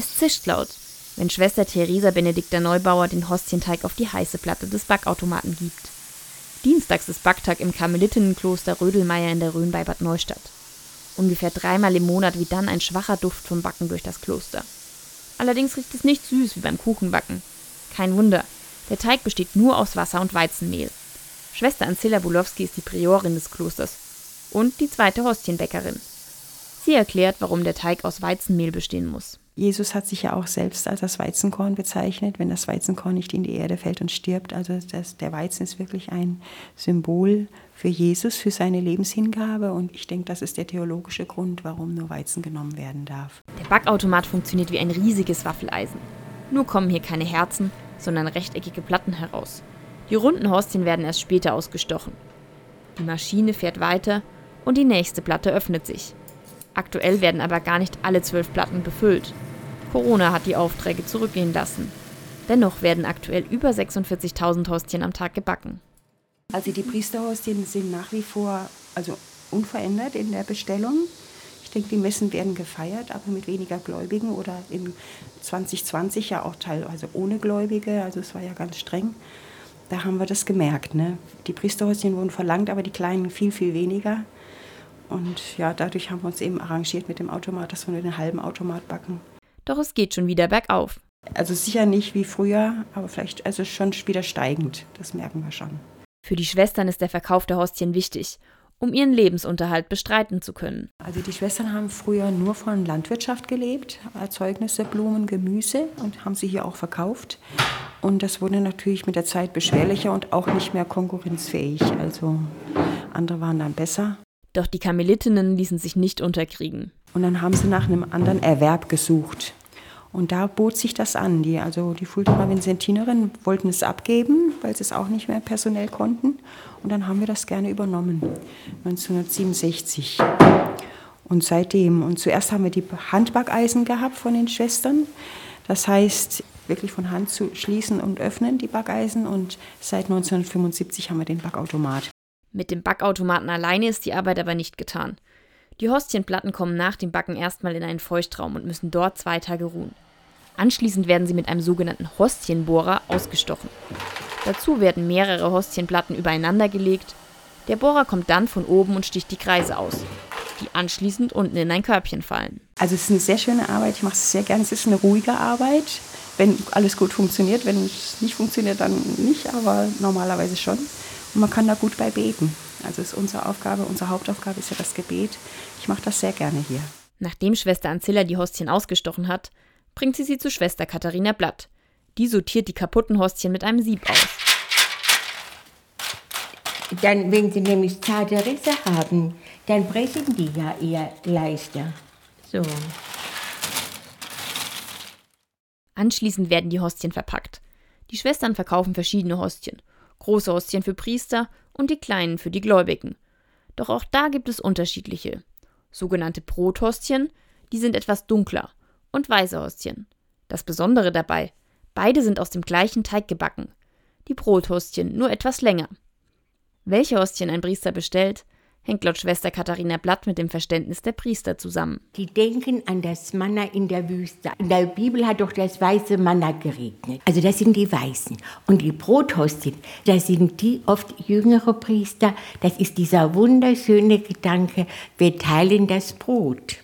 Es zischt laut, wenn Schwester Theresa Benedikta Neubauer den Hostienteig auf die heiße Platte des Backautomaten gibt. Dienstags ist Backtag im Karmelinnenkloster Rödelmeier in der Rhön bei Bad Neustadt. Ungefähr dreimal im Monat weht dann ein schwacher Duft vom Backen durch das Kloster. Allerdings riecht es nicht süß wie beim Kuchenbacken. Kein Wunder, der Teig besteht nur aus Wasser und Weizenmehl. Schwester Ancilla Bulowski ist die Priorin des Klosters und die zweite Hostienbäckerin. Sie erklärt, warum der Teig aus Weizenmehl bestehen muss. Jesus hat sich ja auch selbst als das Weizenkorn bezeichnet, wenn das Weizenkorn nicht in die Erde fällt und stirbt. Also das, der Weizen ist wirklich ein Symbol für Jesus, für seine Lebenshingabe. Und ich denke, das ist der theologische Grund, warum nur Weizen genommen werden darf. Der Backautomat funktioniert wie ein riesiges Waffeleisen. Nur kommen hier keine Herzen, sondern rechteckige Platten heraus. Die runden Hostien werden erst später ausgestochen. Die Maschine fährt weiter und die nächste Platte öffnet sich. Aktuell werden aber gar nicht alle zwölf Platten befüllt. Corona hat die Aufträge zurückgehen lassen. Dennoch werden aktuell über 46.000 Hostien am Tag gebacken. Also die Priesterhostien sind nach wie vor also unverändert in der Bestellung. Ich denke, die Messen werden gefeiert, aber mit weniger Gläubigen oder in 2020 ja auch teilweise ohne Gläubige. Also es war ja ganz streng. Da haben wir das gemerkt. Ne? Die Priesterhostien wurden verlangt, aber die kleinen viel, viel weniger. Und ja, dadurch haben wir uns eben arrangiert mit dem Automat, dass wir nur den halben Automat backen. Doch es geht schon wieder bergauf. Also sicher nicht wie früher, aber vielleicht also schon wieder steigend. Das merken wir schon. Für die Schwestern ist der Verkauf der Hostien wichtig, um ihren Lebensunterhalt bestreiten zu können. Also die Schwestern haben früher nur von Landwirtschaft gelebt, Erzeugnisse, Blumen, Gemüse und haben sie hier auch verkauft. Und das wurde natürlich mit der Zeit beschwerlicher und auch nicht mehr konkurrenzfähig. Also andere waren dann besser. Doch die Karmelitinnen ließen sich nicht unterkriegen. Und dann haben sie nach einem anderen Erwerb gesucht. Und da bot sich das an. Die, also die Fuldaer Vincentinerinnen wollten es abgeben, weil sie es auch nicht mehr personell konnten. Und dann haben wir das gerne übernommen, 1967. Und seitdem, und zuerst haben wir die Handbackeisen gehabt von den Schwestern. Das heißt, wirklich von Hand zu schließen und öffnen, die Backeisen. Und seit 1975 haben wir den Backautomat. Mit dem Backautomaten alleine ist die Arbeit aber nicht getan. Die Hostienplatten kommen nach dem Backen erstmal in einen Feuchtraum und müssen dort zwei Tage ruhen. Anschließend werden sie mit einem sogenannten Hostienbohrer ausgestochen. Dazu werden mehrere Hostienplatten übereinander gelegt. Der Bohrer kommt dann von oben und sticht die Kreise aus, die anschließend unten in ein Körbchen fallen. Also es ist eine sehr schöne Arbeit, ich mache es sehr gerne. Es ist eine ruhige Arbeit, wenn alles gut funktioniert. Wenn es nicht funktioniert, dann nicht, aber normalerweise schon. Und man kann da gut bei beten. Also ist unsere Aufgabe, unsere Hauptaufgabe ist ja das Gebet. Ich mache das sehr gerne hier. Nachdem Schwester Ancilla die Hostien ausgestochen hat, bringt sie sie zu Schwester Katharina Blatt. Die sortiert die kaputten Hostien mit einem Sieb aus. Dann, wenn sie nämlich zarte Risse haben, dann brechen die ja eher leichter. So. Anschließend werden die Hostien verpackt. Die Schwestern verkaufen verschiedene Hostien große Hostien für Priester und die kleinen für die Gläubigen. Doch auch da gibt es unterschiedliche. Sogenannte Brothostien, die sind etwas dunkler, und weiße Hostien. Das Besondere dabei, beide sind aus dem gleichen Teig gebacken. Die Brothostien nur etwas länger. Welche Hostien ein Priester bestellt, hängt laut Schwester Katharina Blatt mit dem Verständnis der Priester zusammen. Die denken an das Manna in der Wüste. In der Bibel hat doch das weiße Manna geregnet. Also das sind die Weißen. Und die Brothostien, das sind die oft jüngere Priester. Das ist dieser wunderschöne Gedanke, wir teilen das Brot.